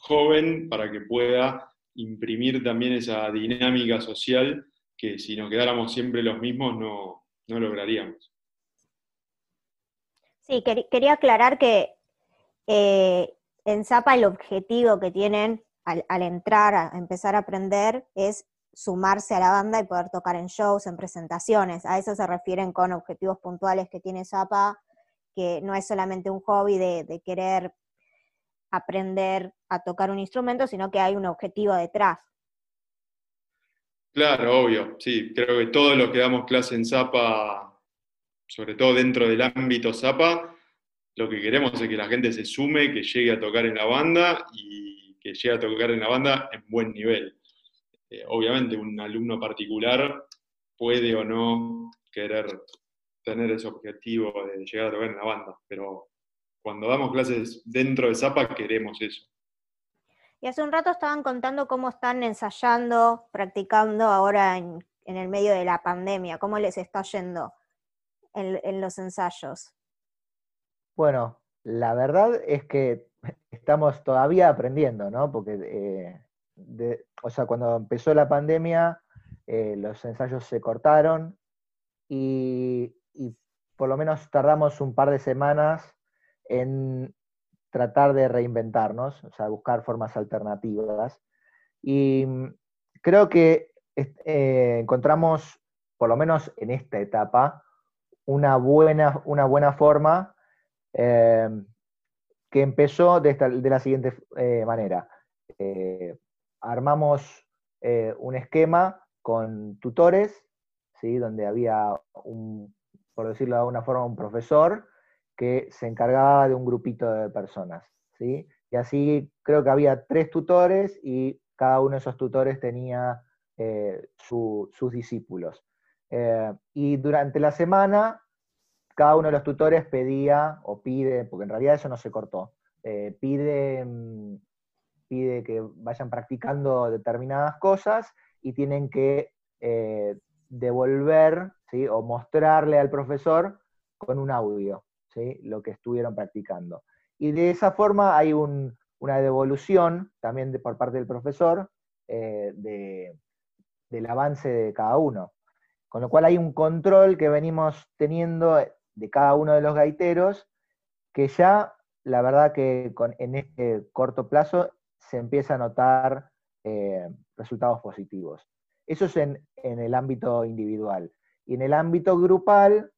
joven para que pueda imprimir también esa dinámica social que si nos quedáramos siempre los mismos no, no lograríamos. Sí, quería aclarar que eh, en Zapa el objetivo que tienen al, entrar a empezar a aprender es sumarse a la banda y poder tocar en shows, en presentaciones. A eso se refieren con objetivos puntuales que tiene Zapa, que no es solamente un hobby de, querer aprender a tocar un instrumento, sino que hay un objetivo detrás. Claro, obvio, sí, creo que todos los que damos clase en Zapa sobre todo dentro del ámbito Zapa, lo que queremos es que la gente se sume, que llegue a tocar en la banda y que llegue a tocar en la banda en buen nivel. Eh, obviamente un alumno particular puede o no querer tener ese objetivo de llegar a tocar en la banda, pero cuando damos clases dentro de Zapa queremos eso. Y hace un rato estaban contando cómo están ensayando, practicando ahora en, en el medio de la pandemia, cómo les está yendo en, los ensayos? Bueno, la verdad es que estamos todavía aprendiendo, ¿no? Porque, eh, o sea, cuando empezó la pandemia, eh, los ensayos se cortaron y, por lo menos tardamos un par de semanas en tratar de reinventarnos, o sea, buscar formas alternativas. Y mm, creo que eh, encontramos, por lo menos en esta etapa, una buena, una buena forma eh, que empezó de, la siguiente eh, manera. Eh, armamos un esquema con tutores, ¿sí? donde había, un, por decirlo de alguna forma, un profesor que se encargaba de un grupito de personas. ¿sí? Y así creo que había tres tutores y cada uno de esos tutores tenía sus discípulos. Eh, y durante la semana, cada uno de los tutores pedía o pide, porque en realidad eso no se cortó, eh, pide, mm, pide que vayan practicando determinadas cosas y tienen que eh, devolver ¿sí? o mostrarle al profesor con un audio ¿sí? lo que estuvieron practicando. Y de esa forma hay una devolución también de, por parte del profesor del avance de cada uno. Con lo cual hay un control que venimos teniendo de cada uno de los gaiteros que ya, la verdad que en este corto plazo se empieza a notar eh, resultados positivos. Eso es en, el ámbito individual. Y en el ámbito grupal,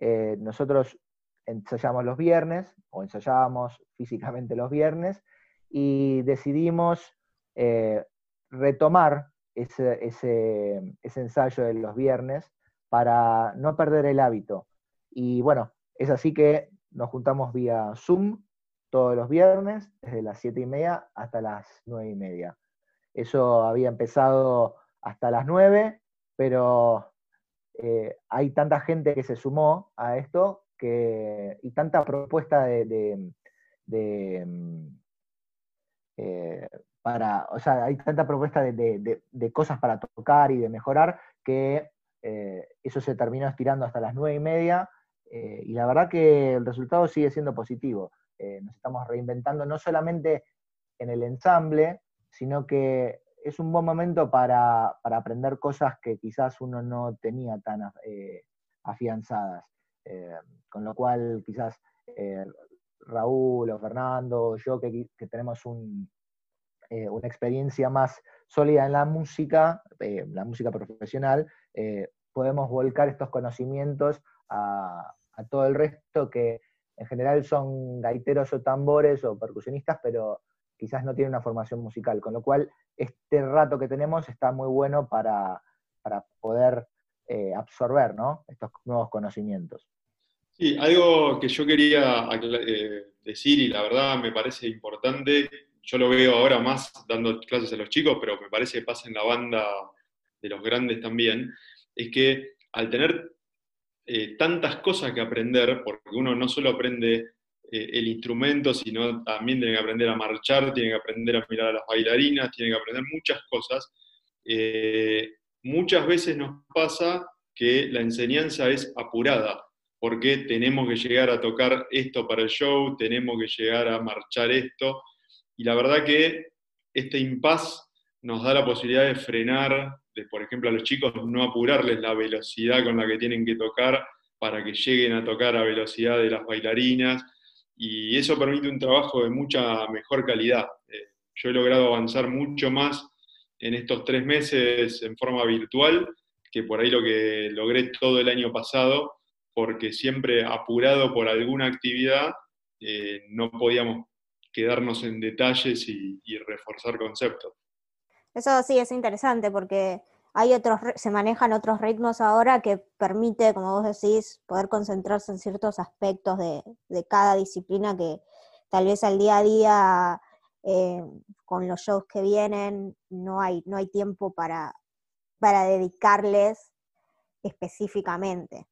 eh, nosotros ensayamos los viernes, o ensayábamos físicamente los viernes, y decidimos eh, retomar ese, ensayo de los viernes para no perder el hábito. Y bueno, es así que nos juntamos vía Zoom todos los viernes, desde las 7 y media hasta las 9 y media. Eso había empezado hasta las 9, pero eh, hay tanta gente que se sumó a esto que, y tanta propuesta de, mm, eh, para, o sea, hay tanta propuesta de, cosas para tocar y de mejorar que eh, eso se terminó estirando hasta las nueve y media eh, y la verdad que el resultado sigue siendo positivo. Eh, nos estamos reinventando no solamente en el ensamble, sino que es un buen momento para, aprender cosas que quizás uno no tenía tan afianzadas. con lo cual quizás Raúl o Fernando, yo que tenemos un, eh, una experiencia más sólida en la música, eh, la música profesional, eh, podemos volcar estos conocimientos a, todo el resto que en general son gaiteros o tambores o percusionistas, pero quizás no tienen una formación musical, con lo cual este rato que tenemos está muy bueno para, poder eh, absorber estos nuevos conocimientos. Sí, algo que yo quería decir y la verdad me parece importante yo lo veo ahora más dando clases a los chicos, pero me parece que pasa en la banda de los grandes también, es que al tener eh, tantas cosas que aprender, porque uno no solo aprende eh, el instrumento, sino también tiene que aprender a marchar, tiene que aprender a mirar a las bailarinas, tiene que aprender muchas cosas, eh, muchas veces nos pasa que la enseñanza es apurada, porque tenemos que llegar a tocar esto para el show, tenemos que llegar a marchar esto, y la verdad que este impas nos da la posibilidad de frenar, de, por ejemplo, a los chicos no apurarles la velocidad con la que tienen que tocar para que lleguen a tocar a velocidad de las bailarinas. Y eso permite un trabajo de mucha mejor calidad. Eh, yo he logrado avanzar mucho más en estos tres meses en forma virtual que por ahí lo que logré todo el año pasado, porque siempre apurado por alguna actividad, eh, no podíamos quedarnos en detalles y, reforzar conceptos. Eso sí es interesante porque hay otros, se manejan otros ritmos ahora que permite, como vos decís, poder concentrarse en ciertos aspectos de, cada disciplina que tal vez al día a día, eh, con los shows que vienen, no hay, no hay tiempo para, para dedicarles específicamente.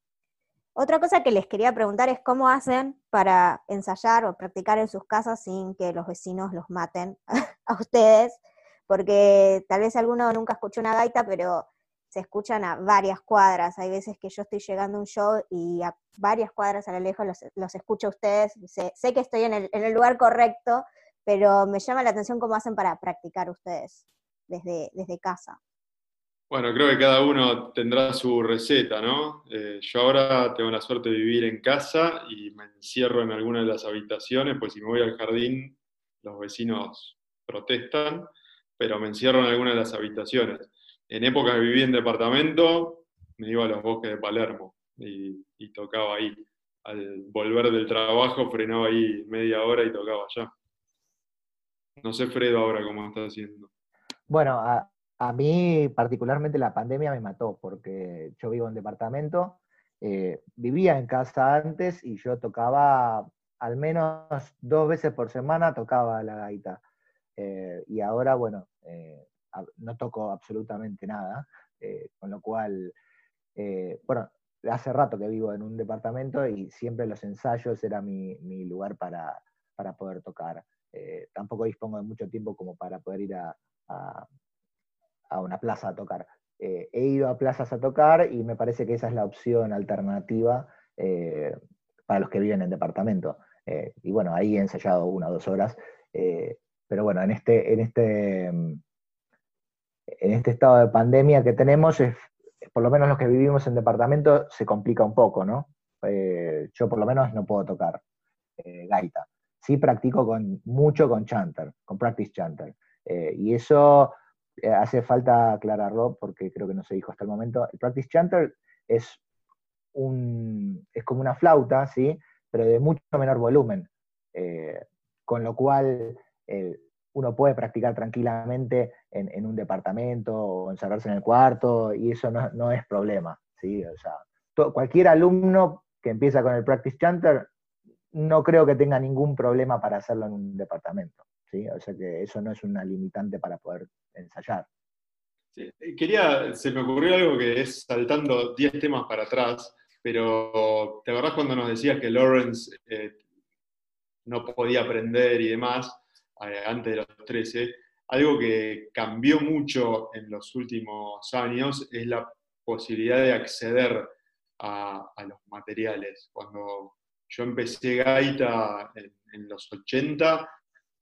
Otra cosa que les quería preguntar es cómo hacen para ensayar o practicar en sus casas sin que los vecinos los maten (laughs) a ustedes, porque tal vez alguno nunca escuchó una gaita, pero se escuchan a varias cuadras. Hay veces que yo estoy llegando a un show y a varias cuadras a lo lejos los, escucho a ustedes. Sé, que estoy en el, lugar correcto, pero me llama la atención cómo hacen para practicar ustedes desde casa. Bueno, creo que cada uno tendrá su receta, ¿no? Eh, yo ahora tengo la suerte de vivir en casa y me encierro en alguna de las habitaciones, pues si me voy al jardín los vecinos protestan, pero me encierro en alguna de las habitaciones. En época que viví en departamento, me iba a los bosques de Palermo y, tocaba ahí. Al volver del trabajo frenaba ahí media hora y tocaba allá. No sé Fredo ahora cómo está haciendo. Bueno, a, a mí particularmente la pandemia me mató porque yo vivo en departamento, eh, vivía en casa antes y yo tocaba al menos dos veces por semana, tocaba la gaita. Eh, y ahora, bueno, eh, no toco absolutamente nada, con lo cual, bueno, hace rato que vivo en un departamento y siempre los ensayos era mi, lugar para, poder tocar. tampoco dispongo de mucho tiempo como para poder ir a una plaza a tocar. Eh, he ido a plazas a tocar y me parece que esa es la opción alternativa eh, para los que viven en departamento. Eh, y bueno, ahí he ensayado una o dos horas. pero bueno, en este, en, este, en este estado de pandemia que tenemos, por lo menos los que vivimos en departamento, se complica un poco, ¿no? yo por lo menos no puedo tocar gaita. Sí practico con, mucho con chanter, con practice chanter. y eso hace falta aclararlo porque creo que no se dijo hasta el momento. El practice chanter es, un, es como una flauta, ¿sí? pero de mucho menor volumen, eh, con lo cual eh, uno puede practicar tranquilamente en, un departamento o encerrarse en el cuarto y eso no, es problema. ¿sí? O sea, cualquier alumno que empieza con el practice chanter no creo que tenga ningún problema para hacerlo en un departamento. O sea que eso no es una limitante para poder ensayar. Eh, quería, se me ocurrió algo que es saltando 10 temas para atrás, pero ¿te acordás cuando nos decías que Lawrence eh, no podía aprender y demás eh, antes de los 13? Algo que cambió mucho en los últimos años es la posibilidad de acceder a, los materiales. Cuando yo empecé gaita en los 80,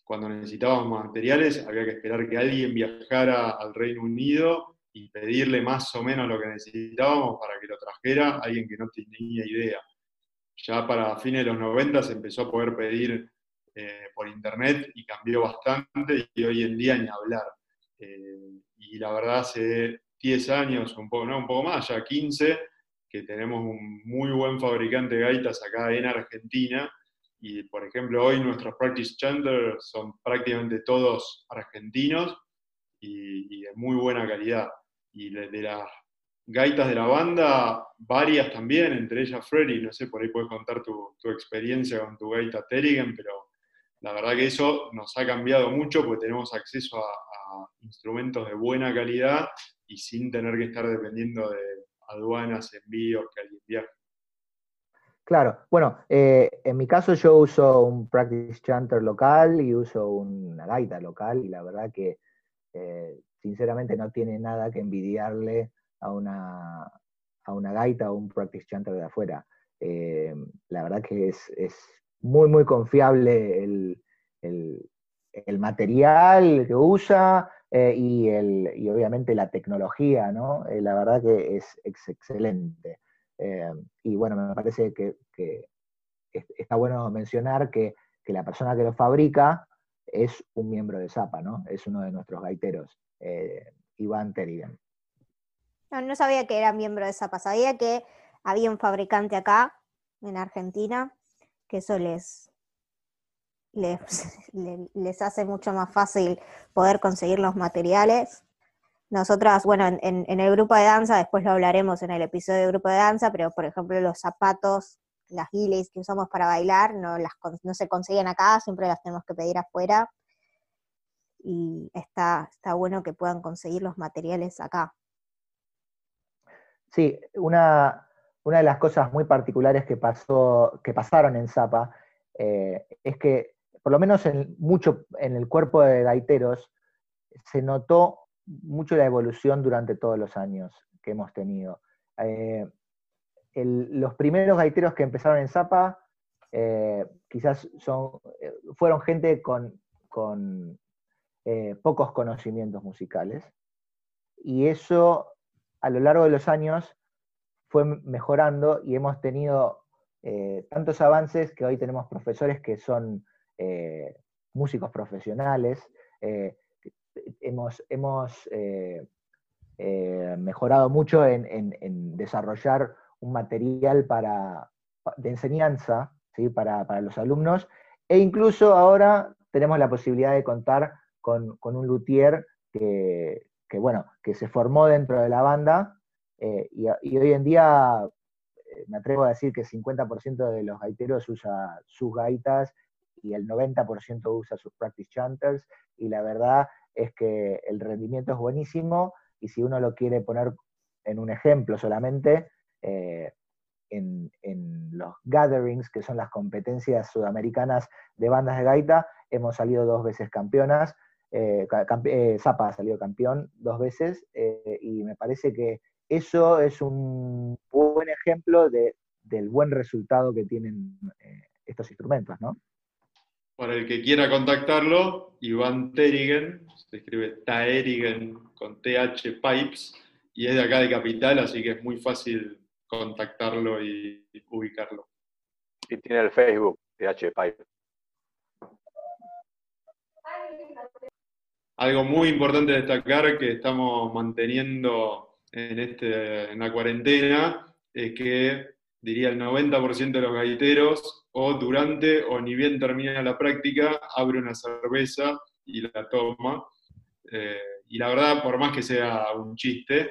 cuando necesitábamos materiales había que esperar que alguien viajara al Reino Unido y pedirle más o menos lo que necesitábamos para que lo trajera alguien que no tenía idea. Ya para fines de los 90 se empezó a poder pedir eh, por internet y cambió bastante y hoy en día ni hablar. Eh, y la verdad hace 10 años, un poco, no, un poco más, ya 15, que tenemos un muy buen fabricante de gaitas acá en Argentina. Y por ejemplo, hoy nuestros practice chanters son prácticamente todos argentinos y, de muy buena calidad. Y de, las gaitas de la banda, varias también, entre ellas Freddy, no sé, por ahí puedes contar tu, experiencia con tu gaita Terrigen, pero la verdad que eso nos ha cambiado mucho porque tenemos acceso a, instrumentos de buena calidad y sin tener que estar dependiendo de aduanas, envíos, que alguien viaje. Claro, bueno, eh, en mi caso yo uso un practice chanter local y uso una gaita local y la verdad que eh, sinceramente no tiene nada que envidiarle a una, a una gaita o un practice chanter de afuera. Eh, la verdad que es, muy, muy confiable el, material que usa y, el, y, obviamente la tecnología, ¿no? la verdad que es, excelente. Y bueno, me parece que, está bueno mencionar que, la persona que lo fabrica es un miembro de Zapa, ¿no? Es uno de nuestros gaiteros, eh, Iván Terigan. No, sabía que era miembro de Zapa, sabía que había un fabricante acá, en Argentina, que eso les, les, (laughs) hace mucho más fácil poder conseguir los materiales. Nosotras, bueno, en, el grupo de danza, después lo hablaremos en el episodio de grupo de danza, pero por ejemplo los zapatos las giles que usamos para bailar no, las, no se consiguen acá, siempre las tenemos que pedir afuera. Y está, está bueno que puedan conseguir los materiales acá. Sí, una, una de las cosas muy particulares que, pasó, que pasaron en Zapa eh, es que, por lo menos en, mucho en el cuerpo de gaiteros, se notó mucho la evolución durante todos los años que hemos tenido. Eh, los primeros gaiteros que empezaron en Zapa eh, quizás son, eh, fueron gente con, pocos conocimientos musicales. Y eso a lo largo de los años fue mejorando y hemos tenido tantos avances que hoy tenemos profesores que son músicos profesionales. Hemos, hemos mejorado mucho en desarrollar un material para, de enseñanza ¿sí? para, los alumnos, e incluso ahora tenemos la posibilidad de contar con, un luthier que, bueno, que se formó dentro de la banda, eh, y, hoy en día eh, me atrevo a decir que 50% de los gaiteros usa sus gaitas y el 90% usa sus practice chanters, y la verdad es que el rendimiento es buenísimo, y si uno lo quiere poner en un ejemplo solamente, eh, en, los gatherings, que son las competencias sudamericanas de bandas de gaita, hemos salido dos veces campeonas. Eh, eh, Zapa ha salido campeón dos veces y me parece que eso es un buen ejemplo del buen resultado que tienen estos instrumentos, ¿no? Para el que quiera contactarlo, Iván Terigen, se escribe Taerigen con TH Pipes, y es de acá de Capital, así que es muy fácil contactarlo y, ubicarlo. Y tiene el Facebook de H-Pipe. Algo muy importante destacar que estamos manteniendo en, este, en la cuarentena es que diría el 90% de los gaiteros o durante o ni bien termina la práctica abre una cerveza y la toma. Eh, y la verdad, por más que sea un chiste,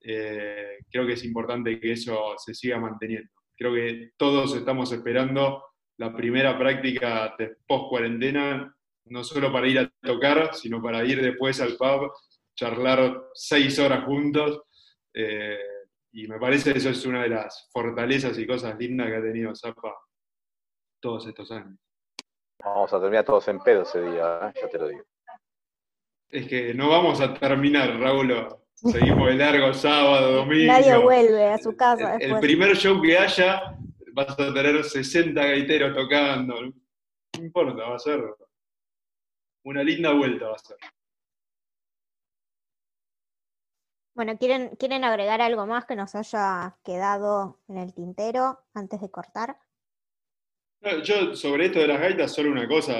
eh, creo que es importante que eso se siga manteniendo. Creo que todos estamos esperando la primera práctica de post-cuarentena, no solo para ir a tocar, sino para ir después al pub, charlar seis horas juntos. Eh, y me parece que eso es una de las fortalezas y cosas lindas que ha tenido Zapa todos estos años. Vamos a terminar todos en pedo ese día, ¿eh? ya te lo digo. Es que no vamos a terminar, Raúl. Seguimos de largo sábado, (laughs) domingo. Nadie vuelve a su casa. El, el primer show que haya, vas a tener 60 gaiteros tocando. No importa, va a ser una linda vuelta, va a ser. Bueno, ¿quieren, ¿quieren agregar algo más que nos haya quedado en el tintero antes de cortar? yo sobre esto de las gaitas, solo una cosa,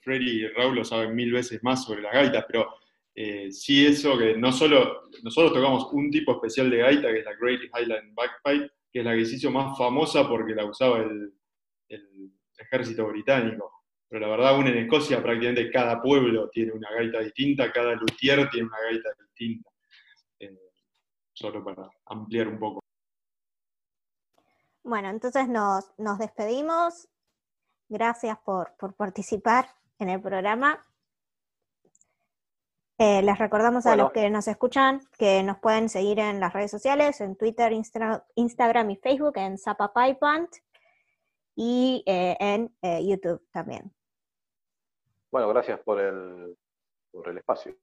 Freddy y Raúl lo saben mil veces más sobre las gaitas, pero eh, sí eso que no solo, nosotros tocamos un tipo especial de gaita, que es la Great Highland Bagpipe, que es la que se hizo más famosa porque la usaba el, ejército británico. Pero la verdad, aún en Escocia prácticamente cada pueblo tiene una gaita distinta, cada luthier tiene una gaita distinta. Eh, solo para ampliar un poco. Bueno, entonces nos, despedimos. Gracias por, por participar en el programa. Eh, les recordamos a los que nos escuchan que nos pueden seguir en las redes sociales, en Twitter, Instagram y Facebook, en Zapa y eh, en eh, YouTube también. Bueno, gracias por el, por el espacio.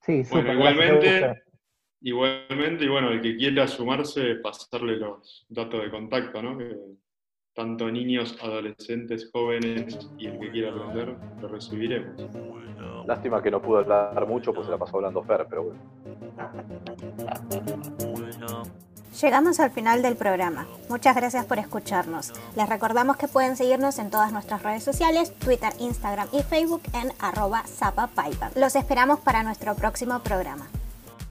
Sí, bueno, igualmente, igualmente, y bueno, el que quiera sumarse, pasarle los datos de contacto, ¿no? tanto niños, adolescentes, jóvenes y el que quiera aprender, lo recibiremos. Lástima que no pudo hablar mucho, pues se la pasó hablando Fer, pero bueno. Llegamos al final del programa. Muchas gracias por escucharnos. Les recordamos que pueden seguirnos en todas nuestras redes sociales, Twitter, Instagram y Facebook en arroba zapapaipa. Los esperamos para nuestro próximo programa.